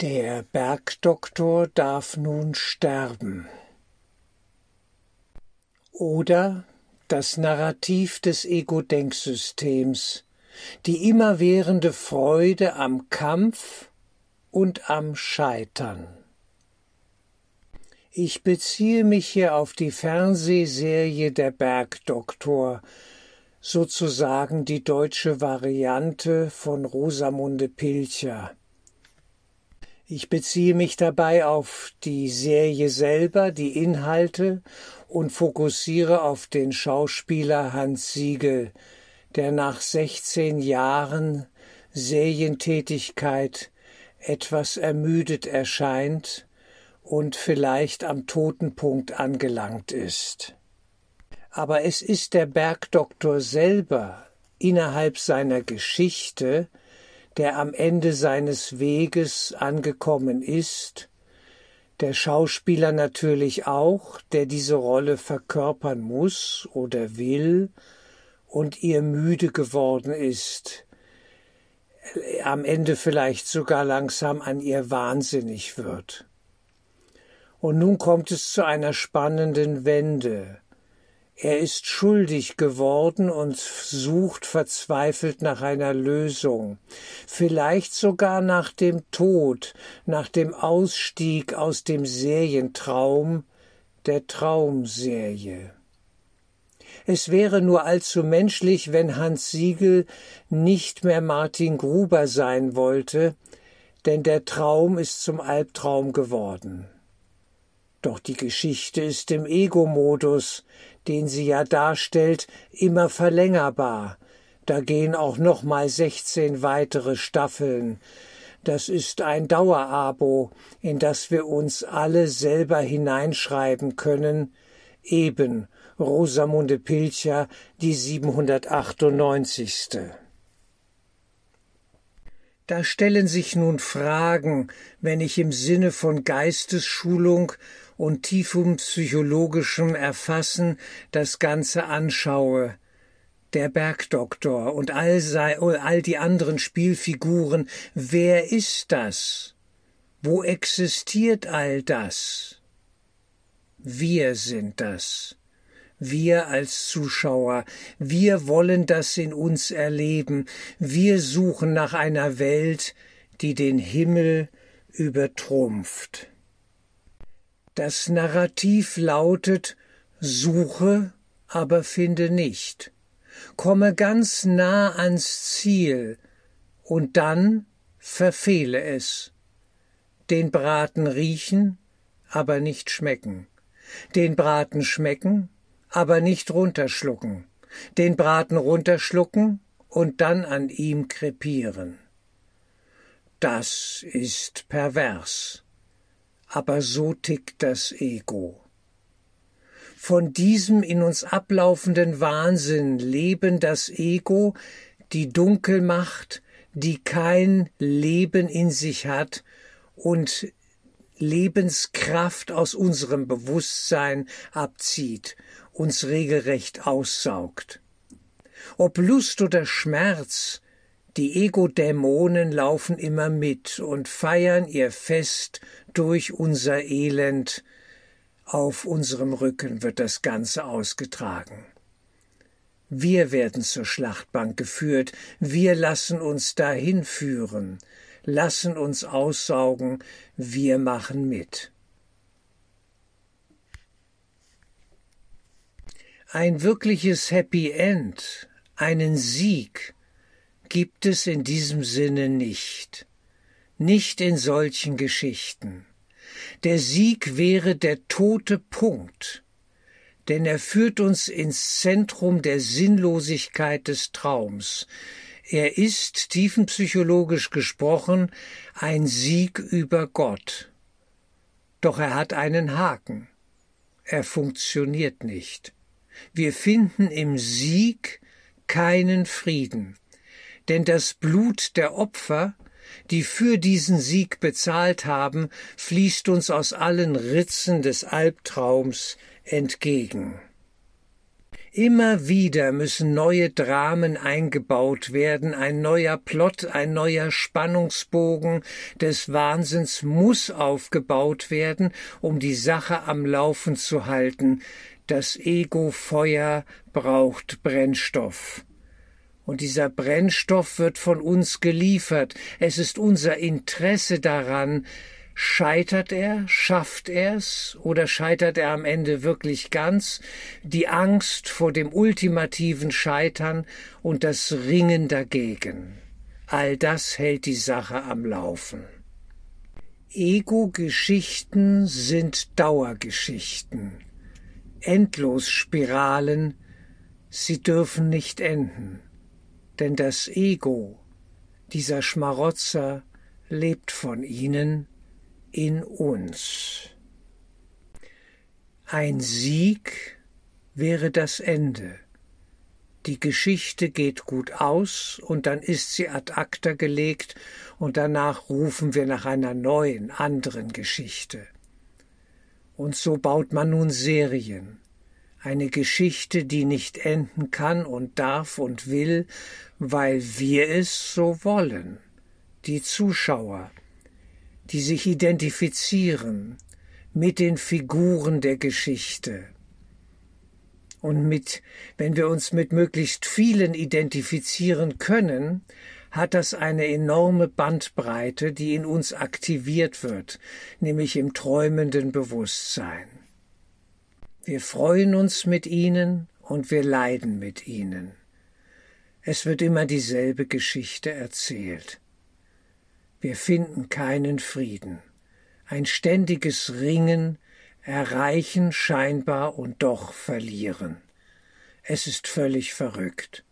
Der Bergdoktor darf nun sterben. Oder das Narrativ des Ego-Denksystems, die immerwährende Freude am Kampf und am Scheitern. Ich beziehe mich hier auf die Fernsehserie Der Bergdoktor, sozusagen die deutsche Variante von Rosamunde Pilcher. Ich beziehe mich dabei auf die Serie selber, die Inhalte und fokussiere auf den Schauspieler Hans Siegel, der nach 16 Jahren Serientätigkeit etwas ermüdet erscheint und vielleicht am Totenpunkt angelangt ist. Aber es ist der Bergdoktor selber innerhalb seiner Geschichte, der am Ende seines Weges angekommen ist, der Schauspieler natürlich auch, der diese Rolle verkörpern muss oder will und ihr müde geworden ist, am Ende vielleicht sogar langsam an ihr wahnsinnig wird. Und nun kommt es zu einer spannenden Wende. Er ist schuldig geworden und sucht verzweifelt nach einer Lösung, vielleicht sogar nach dem Tod, nach dem Ausstieg aus dem Serientraum der Traumserie. Es wäre nur allzu menschlich, wenn Hans Siegel nicht mehr Martin Gruber sein wollte, denn der Traum ist zum Albtraum geworden. Doch die Geschichte ist im Ego-Modus, den sie ja darstellt, immer verlängerbar. Da gehen auch noch mal 16 weitere Staffeln. Das ist ein Dauerabo, in das wir uns alle selber hineinschreiben können, eben Rosamunde Pilcher, die 798. Da stellen sich nun Fragen, wenn ich im Sinne von Geistesschulung und tiefem psychologischem Erfassen das Ganze anschaue. Der Bergdoktor und all, sei, all die anderen Spielfiguren, wer ist das? Wo existiert all das? Wir sind das. Wir als Zuschauer, wir wollen das in uns erleben, wir suchen nach einer Welt, die den Himmel übertrumpft. Das Narrativ lautet Suche, aber finde nicht. Komme ganz nah ans Ziel und dann verfehle es. Den Braten riechen, aber nicht schmecken. Den Braten schmecken, aber nicht runterschlucken. Den Braten runterschlucken und dann an ihm krepieren. Das ist pervers aber so tickt das Ego. Von diesem in uns ablaufenden Wahnsinn leben das Ego, die Dunkelmacht, die kein Leben in sich hat und Lebenskraft aus unserem Bewusstsein abzieht, uns regelrecht aussaugt. Ob Lust oder Schmerz, die Ego-Dämonen laufen immer mit und feiern ihr Fest durch unser Elend. Auf unserem Rücken wird das Ganze ausgetragen. Wir werden zur Schlachtbank geführt, wir lassen uns dahin führen, lassen uns aussaugen, wir machen mit. Ein wirkliches Happy End, einen Sieg, gibt es in diesem Sinne nicht, nicht in solchen Geschichten. Der Sieg wäre der tote Punkt, denn er führt uns ins Zentrum der Sinnlosigkeit des Traums. Er ist, tiefenpsychologisch gesprochen, ein Sieg über Gott. Doch er hat einen Haken. Er funktioniert nicht. Wir finden im Sieg keinen Frieden denn das Blut der Opfer, die für diesen Sieg bezahlt haben, fließt uns aus allen Ritzen des Albtraums entgegen. Immer wieder müssen neue Dramen eingebaut werden, ein neuer Plot, ein neuer Spannungsbogen des Wahnsinns muss aufgebaut werden, um die Sache am Laufen zu halten. Das Ego-Feuer braucht Brennstoff. Und dieser Brennstoff wird von uns geliefert. Es ist unser Interesse daran, Scheitert er? Schafft er's? Oder scheitert er am Ende wirklich ganz? Die Angst vor dem ultimativen Scheitern und das Ringen dagegen. All das hält die Sache am Laufen. Ego-Geschichten sind Dauergeschichten. Endlosspiralen, sie dürfen nicht enden. Denn das Ego, dieser Schmarotzer, lebt von ihnen in uns. Ein Sieg wäre das Ende. Die Geschichte geht gut aus und dann ist sie ad acta gelegt und danach rufen wir nach einer neuen, anderen Geschichte. Und so baut man nun Serien. Eine Geschichte, die nicht enden kann und darf und will, weil wir es so wollen. Die Zuschauer, die sich identifizieren mit den Figuren der Geschichte. Und mit, wenn wir uns mit möglichst vielen identifizieren können, hat das eine enorme Bandbreite, die in uns aktiviert wird, nämlich im träumenden Bewusstsein. Wir freuen uns mit ihnen und wir leiden mit ihnen. Es wird immer dieselbe Geschichte erzählt. Wir finden keinen Frieden. Ein ständiges Ringen, erreichen scheinbar und doch verlieren. Es ist völlig verrückt.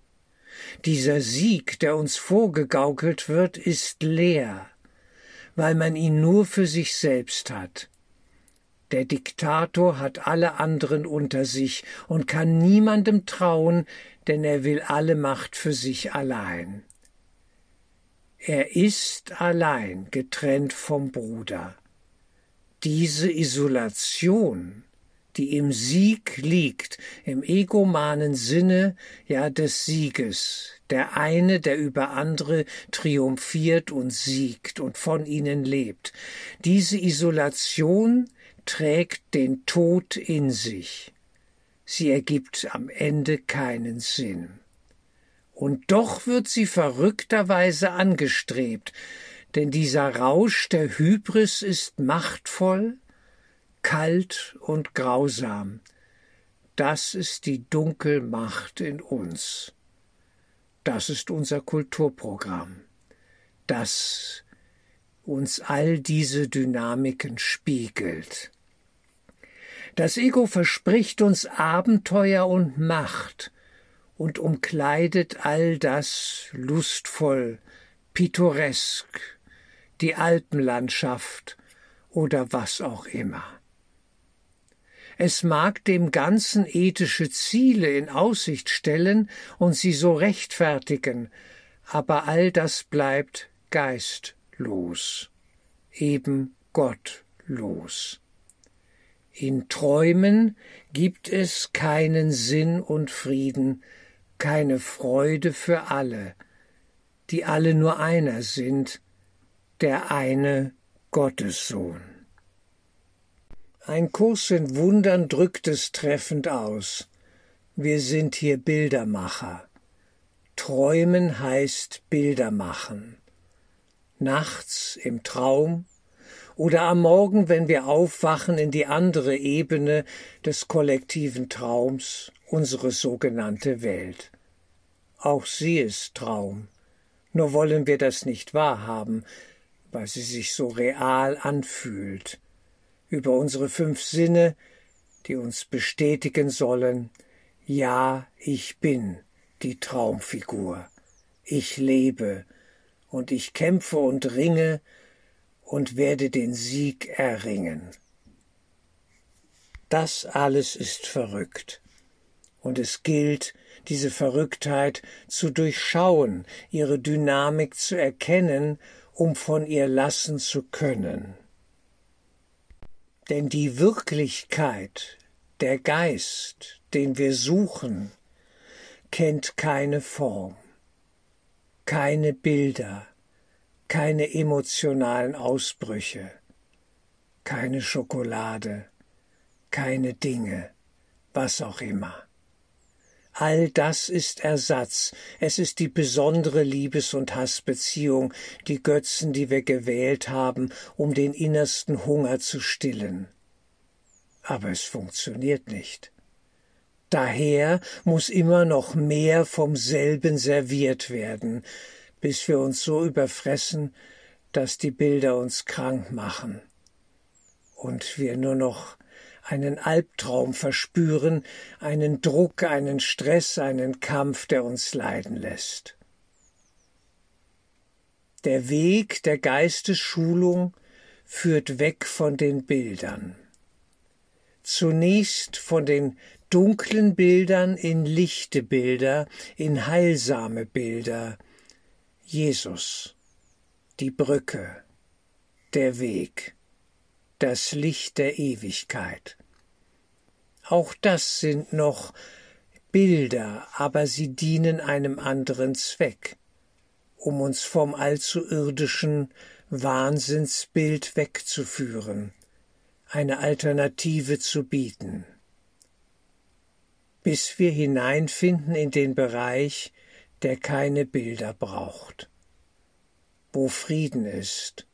Dieser Sieg, der uns vorgegaukelt wird, ist leer, weil man ihn nur für sich selbst hat. Der Diktator hat alle anderen unter sich und kann niemandem trauen, denn er will alle Macht für sich allein. Er ist allein getrennt vom Bruder. Diese Isolation, die im Sieg liegt, im egomanen Sinne ja des Sieges, der eine, der über andere triumphiert und siegt und von ihnen lebt. Diese Isolation trägt den Tod in sich. Sie ergibt am Ende keinen Sinn. Und doch wird sie verrückterweise angestrebt, denn dieser Rausch der Hybris ist machtvoll, kalt und grausam. Das ist die Dunkelmacht in uns. Das ist unser Kulturprogramm, das uns all diese Dynamiken spiegelt. Das Ego verspricht uns Abenteuer und Macht, und umkleidet all das lustvoll, pittoresk, die Alpenlandschaft oder was auch immer. Es mag dem Ganzen ethische Ziele in Aussicht stellen und sie so rechtfertigen, aber all das bleibt geistlos, eben gottlos. In Träumen gibt es keinen Sinn und Frieden, keine Freude für alle, die alle nur einer sind, der eine Gottessohn. Ein Kurs in Wundern drückt es treffend aus. Wir sind hier Bildermacher. Träumen heißt Bilder machen. Nachts im Traum oder am Morgen, wenn wir aufwachen in die andere Ebene des kollektiven Traums, unsere sogenannte Welt. Auch sie ist Traum. Nur wollen wir das nicht wahrhaben, weil sie sich so real anfühlt. Über unsere fünf Sinne, die uns bestätigen sollen, ja, ich bin die Traumfigur. Ich lebe und ich kämpfe und ringe und werde den Sieg erringen. Das alles ist verrückt. Und es gilt, diese Verrücktheit zu durchschauen, ihre Dynamik zu erkennen, um von ihr lassen zu können. Denn die Wirklichkeit, der Geist, den wir suchen, kennt keine Form, keine Bilder, keine emotionalen Ausbrüche, keine Schokolade, keine Dinge, was auch immer. All das ist Ersatz, es ist die besondere Liebes- und Hassbeziehung, die Götzen, die wir gewählt haben, um den innersten Hunger zu stillen. Aber es funktioniert nicht. Daher muss immer noch mehr vom selben serviert werden, bis wir uns so überfressen, dass die Bilder uns krank machen und wir nur noch einen Albtraum verspüren, einen Druck, einen Stress, einen Kampf, der uns leiden lässt. Der Weg der Geistesschulung führt weg von den Bildern. Zunächst von den dunklen Bildern in lichte Bilder, in heilsame Bilder. Jesus, die Brücke, der Weg, das Licht der Ewigkeit. Auch das sind noch Bilder, aber sie dienen einem anderen Zweck, um uns vom allzu irdischen Wahnsinnsbild wegzuführen, eine Alternative zu bieten bis wir hineinfinden in den Bereich, der keine Bilder braucht, wo Frieden ist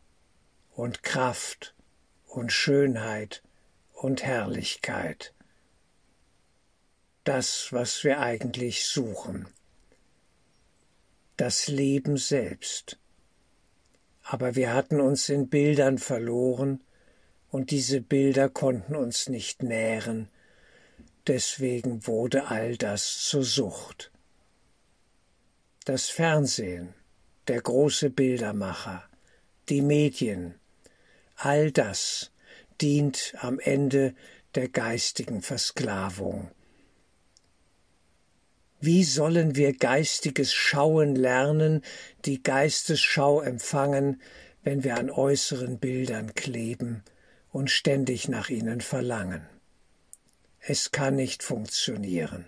und Kraft und Schönheit und Herrlichkeit. Das, was wir eigentlich suchen. Das Leben selbst. Aber wir hatten uns in Bildern verloren, und diese Bilder konnten uns nicht nähren, Deswegen wurde all das zur Sucht. Das Fernsehen, der große Bildermacher, die Medien, all das dient am Ende der geistigen Versklavung. Wie sollen wir geistiges Schauen lernen, die Geistesschau empfangen, wenn wir an äußeren Bildern kleben und ständig nach ihnen verlangen? Es kann nicht funktionieren.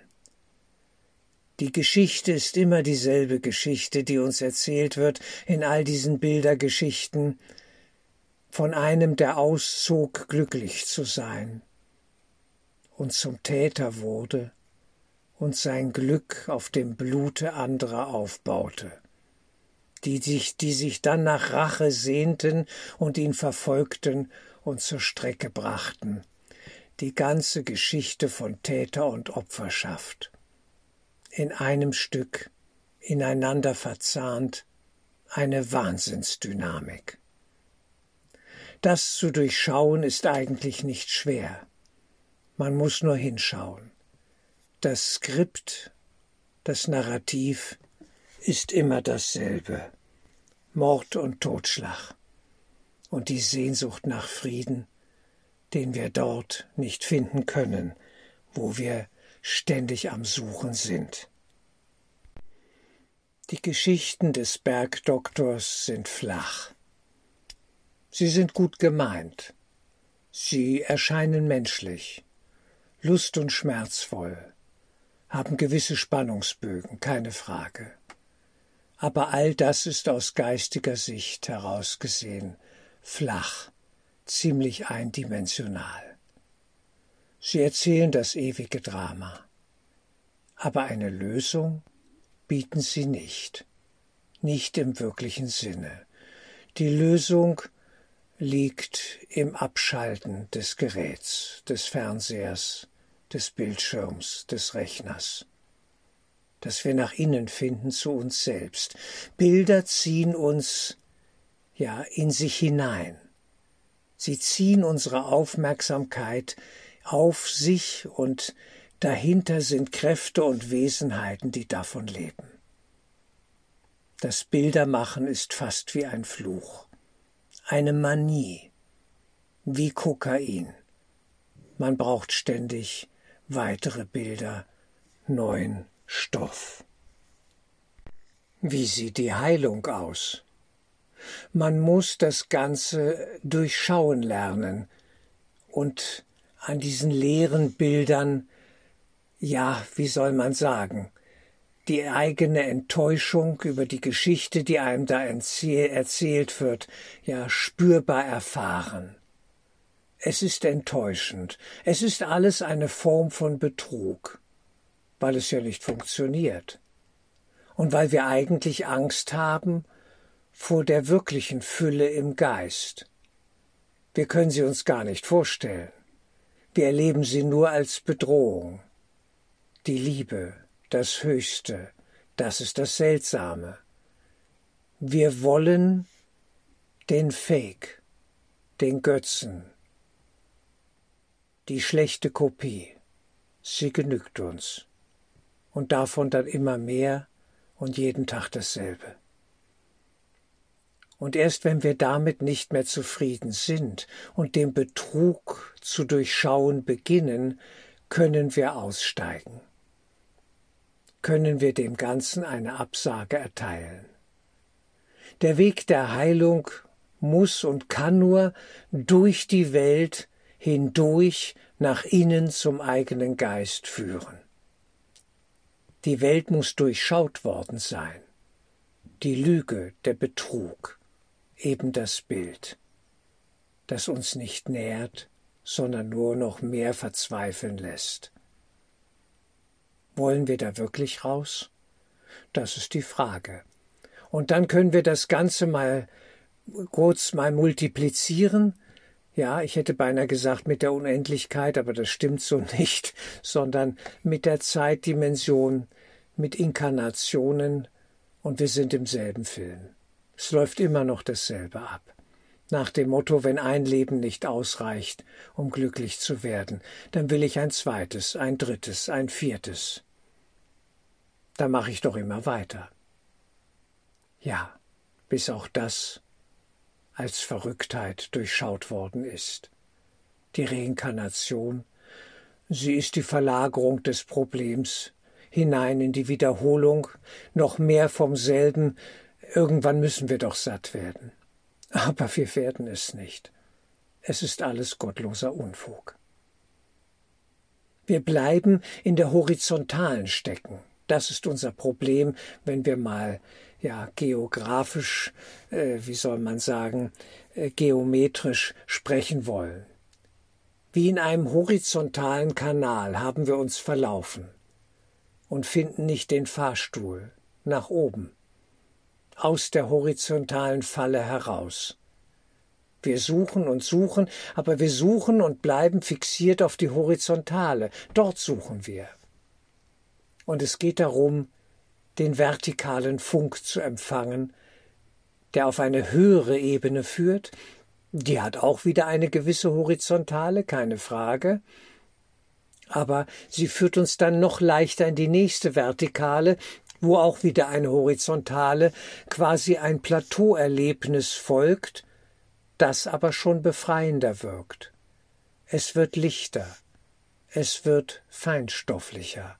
Die Geschichte ist immer dieselbe Geschichte, die uns erzählt wird in all diesen Bildergeschichten. Von einem, der auszog, glücklich zu sein und zum Täter wurde und sein Glück auf dem Blute anderer aufbaute, die sich, die sich dann nach Rache sehnten und ihn verfolgten und zur Strecke brachten. Die ganze Geschichte von Täter und Opferschaft. In einem Stück, ineinander verzahnt, eine Wahnsinnsdynamik. Das zu durchschauen ist eigentlich nicht schwer. Man muss nur hinschauen. Das Skript, das Narrativ ist immer dasselbe. Mord und Totschlag. Und die Sehnsucht nach Frieden den wir dort nicht finden können, wo wir ständig am Suchen sind. Die Geschichten des Bergdoktors sind flach. Sie sind gut gemeint. Sie erscheinen menschlich, lust- und schmerzvoll, haben gewisse Spannungsbögen, keine Frage. Aber all das ist aus geistiger Sicht herausgesehen flach ziemlich eindimensional. Sie erzählen das ewige Drama. Aber eine Lösung bieten sie nicht, nicht im wirklichen Sinne. Die Lösung liegt im Abschalten des Geräts, des Fernsehers, des Bildschirms, des Rechners. Dass wir nach innen finden zu uns selbst. Bilder ziehen uns ja in sich hinein. Sie ziehen unsere Aufmerksamkeit auf sich und dahinter sind Kräfte und Wesenheiten, die davon leben. Das Bildermachen ist fast wie ein Fluch, eine Manie, wie Kokain. Man braucht ständig weitere Bilder, neuen Stoff. Wie sieht die Heilung aus? Man muss das Ganze durchschauen lernen und an diesen leeren Bildern, ja, wie soll man sagen, die eigene Enttäuschung über die Geschichte, die einem da erzählt wird, ja spürbar erfahren. Es ist enttäuschend. Es ist alles eine Form von Betrug, weil es ja nicht funktioniert. Und weil wir eigentlich Angst haben vor der wirklichen Fülle im Geist. Wir können sie uns gar nicht vorstellen. Wir erleben sie nur als Bedrohung. Die Liebe, das Höchste, das ist das Seltsame. Wir wollen den Fake, den Götzen, die schlechte Kopie. Sie genügt uns. Und davon dann immer mehr und jeden Tag dasselbe. Und erst wenn wir damit nicht mehr zufrieden sind und den Betrug zu durchschauen beginnen, können wir aussteigen können wir dem Ganzen eine Absage erteilen. Der Weg der Heilung muss und kann nur durch die Welt hindurch nach innen zum eigenen Geist führen. Die Welt muss durchschaut worden sein. Die Lüge, der Betrug, eben das Bild, das uns nicht nährt, sondern nur noch mehr verzweifeln lässt. Wollen wir da wirklich raus? Das ist die Frage. Und dann können wir das Ganze mal kurz mal multiplizieren. Ja, ich hätte beinahe gesagt mit der Unendlichkeit, aber das stimmt so nicht, sondern mit der Zeitdimension, mit Inkarnationen und wir sind im selben Film. Es läuft immer noch dasselbe ab. Nach dem Motto, wenn ein Leben nicht ausreicht, um glücklich zu werden, dann will ich ein zweites, ein drittes, ein viertes da mache ich doch immer weiter. Ja, bis auch das als Verrücktheit durchschaut worden ist. Die Reinkarnation, sie ist die Verlagerung des Problems hinein in die Wiederholung, noch mehr vom selben, irgendwann müssen wir doch satt werden. Aber wir werden es nicht. Es ist alles gottloser Unfug. Wir bleiben in der horizontalen stecken, das ist unser Problem, wenn wir mal ja geografisch, äh, wie soll man sagen, äh, geometrisch sprechen wollen. Wie in einem horizontalen Kanal haben wir uns verlaufen und finden nicht den Fahrstuhl nach oben, aus der horizontalen Falle heraus. Wir suchen und suchen, aber wir suchen und bleiben fixiert auf die Horizontale. Dort suchen wir und es geht darum, den vertikalen Funk zu empfangen, der auf eine höhere Ebene führt, die hat auch wieder eine gewisse horizontale, keine Frage, aber sie führt uns dann noch leichter in die nächste Vertikale, wo auch wieder eine horizontale, quasi ein Plateauerlebnis folgt, das aber schon befreiender wirkt. Es wird lichter, es wird feinstofflicher.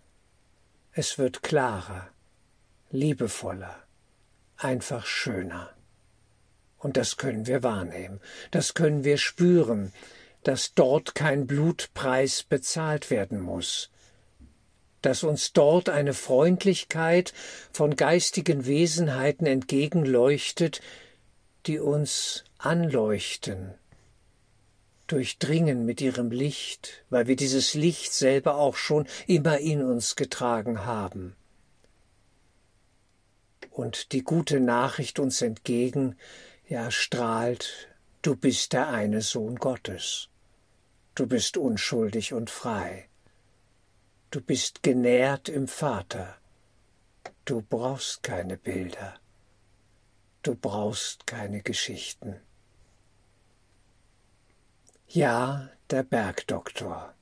Es wird klarer, liebevoller, einfach schöner. Und das können wir wahrnehmen, das können wir spüren, dass dort kein Blutpreis bezahlt werden muss, dass uns dort eine Freundlichkeit von geistigen Wesenheiten entgegenleuchtet, die uns anleuchten, durchdringen mit ihrem Licht, weil wir dieses Licht selber auch schon immer in uns getragen haben. Und die gute Nachricht uns entgegen, ja, strahlt, du bist der eine Sohn Gottes. Du bist unschuldig und frei. Du bist genährt im Vater. Du brauchst keine Bilder. Du brauchst keine Geschichten. Ja, der Bergdoktor.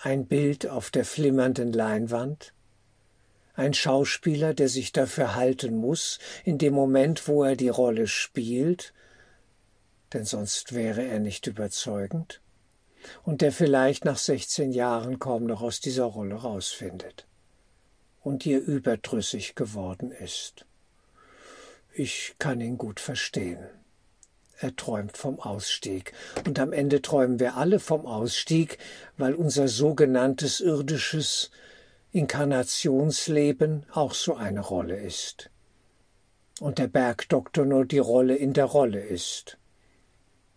Ein Bild auf der flimmernden Leinwand. Ein Schauspieler, der sich dafür halten muss, in dem Moment, wo er die Rolle spielt, denn sonst wäre er nicht überzeugend, und der vielleicht nach sechzehn Jahren kaum noch aus dieser Rolle rausfindet und ihr überdrüssig geworden ist. Ich kann ihn gut verstehen. er träumt vom Ausstieg. Und am Ende träumen wir alle vom Ausstieg, weil unser sogenanntes irdisches Inkarnationsleben auch so eine Rolle ist. Und der Bergdoktor nur die Rolle in der Rolle ist.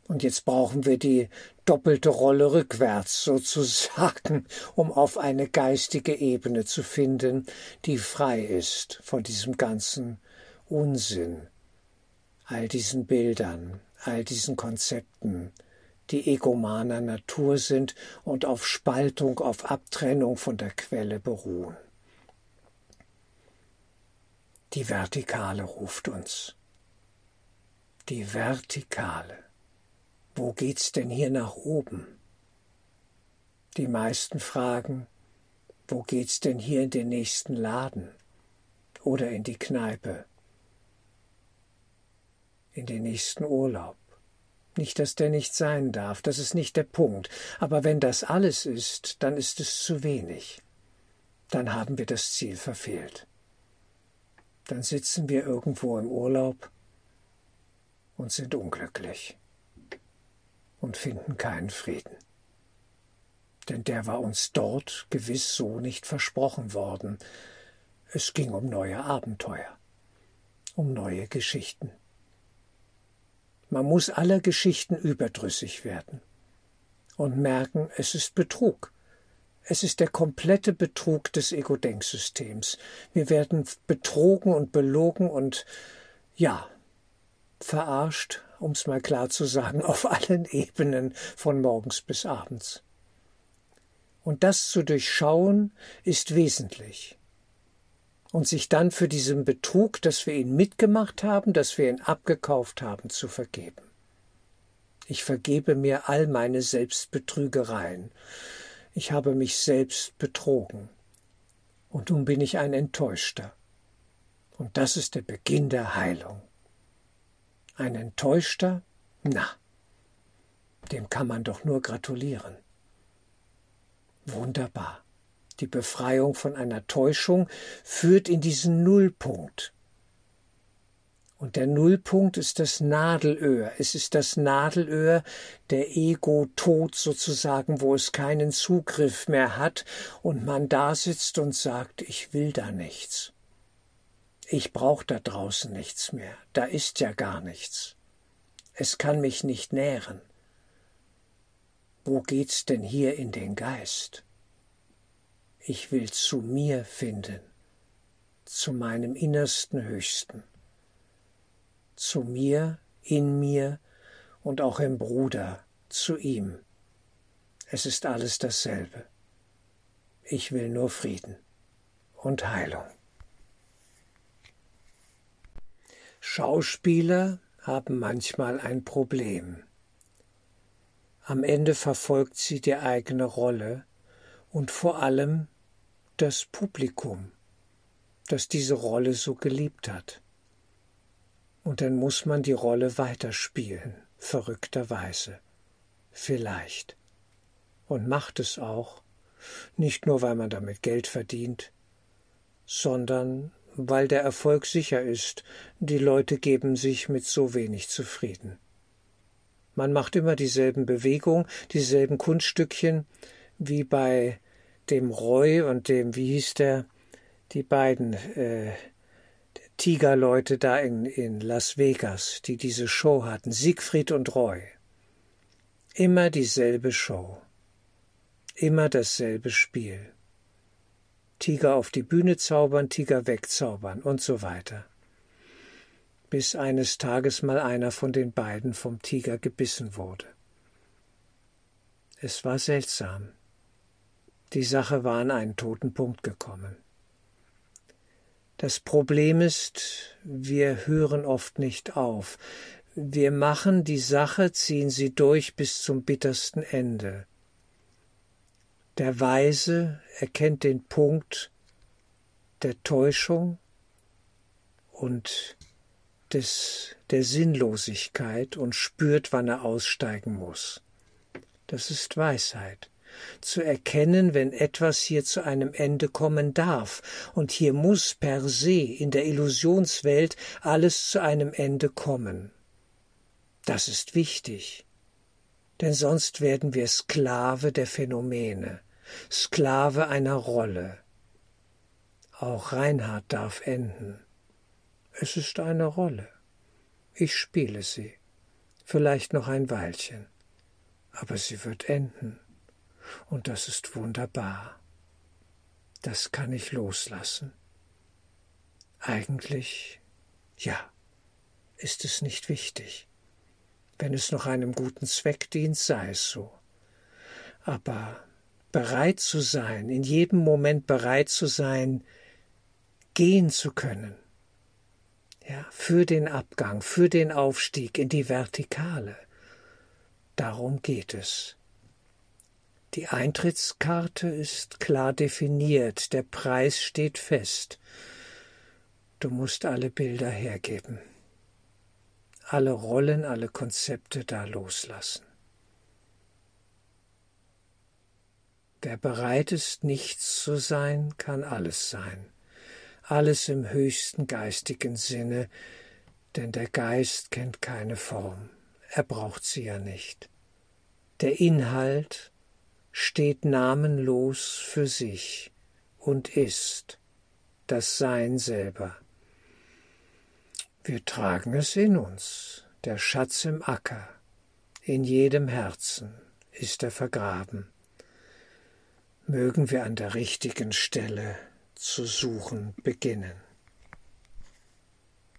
Und jetzt brauchen wir die doppelte Rolle rückwärts sozusagen, um auf eine geistige Ebene zu finden, die frei ist von diesem ganzen Unsinn, all diesen Bildern, all diesen Konzepten, die egomaner Natur sind und auf Spaltung, auf Abtrennung von der Quelle beruhen. Die Vertikale ruft uns. Die Vertikale. Wo geht's denn hier nach oben? Die meisten fragen, wo geht's denn hier in den nächsten Laden oder in die Kneipe, in den nächsten Urlaub? Nicht, dass der nicht sein darf, das ist nicht der Punkt, aber wenn das alles ist, dann ist es zu wenig. Dann haben wir das Ziel verfehlt. Dann sitzen wir irgendwo im Urlaub und sind unglücklich und finden keinen Frieden. Denn der war uns dort gewiss so nicht versprochen worden. Es ging um neue Abenteuer, um neue Geschichten. Man muss aller Geschichten überdrüssig werden und merken, es ist Betrug. Es ist der komplette Betrug des Ego-Denksystems. Wir werden betrogen und belogen und ja, verarscht, um's mal klar zu sagen, auf allen Ebenen von morgens bis abends. Und das zu durchschauen ist wesentlich. Und sich dann für diesen Betrug, dass wir ihn mitgemacht haben, dass wir ihn abgekauft haben, zu vergeben. Ich vergebe mir all meine Selbstbetrügereien. Ich habe mich selbst betrogen. Und nun bin ich ein Enttäuschter. Und das ist der Beginn der Heilung. Ein Enttäuschter? Na, dem kann man doch nur gratulieren. Wunderbar. Die Befreiung von einer Täuschung führt in diesen Nullpunkt. Und der Nullpunkt ist das Nadelöhr. Es ist das Nadelöhr der Ego-Tod sozusagen, wo es keinen Zugriff mehr hat und man da sitzt und sagt, ich will da nichts. Ich brauch da draußen nichts mehr, da ist ja gar nichts. Es kann mich nicht nähren. Wo geht's denn hier in den Geist? Ich will zu mir finden, zu meinem innersten Höchsten, zu mir, in mir und auch im Bruder, zu ihm. Es ist alles dasselbe. Ich will nur Frieden und Heilung. Schauspieler haben manchmal ein Problem. Am Ende verfolgt sie die eigene Rolle und vor allem das Publikum, das diese Rolle so geliebt hat. Und dann muss man die Rolle weiterspielen, verrückterweise. Vielleicht. Und macht es auch, nicht nur weil man damit Geld verdient, sondern weil der Erfolg sicher ist, die Leute geben sich mit so wenig zufrieden. Man macht immer dieselben Bewegungen, dieselben Kunststückchen, wie bei dem Roy und dem, wie hieß der, die beiden äh, Tigerleute da in, in Las Vegas, die diese Show hatten, Siegfried und Roy. Immer dieselbe Show, immer dasselbe Spiel. Tiger auf die Bühne zaubern, Tiger wegzaubern und so weiter. Bis eines Tages mal einer von den beiden vom Tiger gebissen wurde. Es war seltsam. Die Sache war an einen toten Punkt gekommen. Das Problem ist, wir hören oft nicht auf. Wir machen die Sache, ziehen sie durch bis zum bittersten Ende. Der Weise erkennt den Punkt der Täuschung und des, der Sinnlosigkeit und spürt, wann er aussteigen muss. Das ist Weisheit. Zu erkennen, wenn etwas hier zu einem Ende kommen darf, und hier muss per se in der Illusionswelt alles zu einem Ende kommen. Das ist wichtig, denn sonst werden wir Sklave der Phänomene, Sklave einer Rolle. Auch Reinhard darf enden. Es ist eine Rolle. Ich spiele sie, vielleicht noch ein Weilchen, aber sie wird enden, und das ist wunderbar. Das kann ich loslassen. Eigentlich, ja, ist es nicht wichtig. Wenn es noch einem guten Zweck dient, sei es so. Aber bereit zu sein, in jedem Moment bereit zu sein, gehen zu können, ja, für den Abgang, für den Aufstieg in die Vertikale. Darum geht es. Die Eintrittskarte ist klar definiert, der Preis steht fest. Du musst alle Bilder hergeben, alle Rollen, alle Konzepte da loslassen. Wer bereit ist, nichts zu sein, kann alles sein alles im höchsten geistigen Sinne, denn der Geist kennt keine Form, er braucht sie ja nicht. Der Inhalt steht namenlos für sich und ist das Sein selber. Wir tragen es in uns, der Schatz im Acker, in jedem Herzen ist er vergraben. Mögen wir an der richtigen Stelle zu suchen beginnen.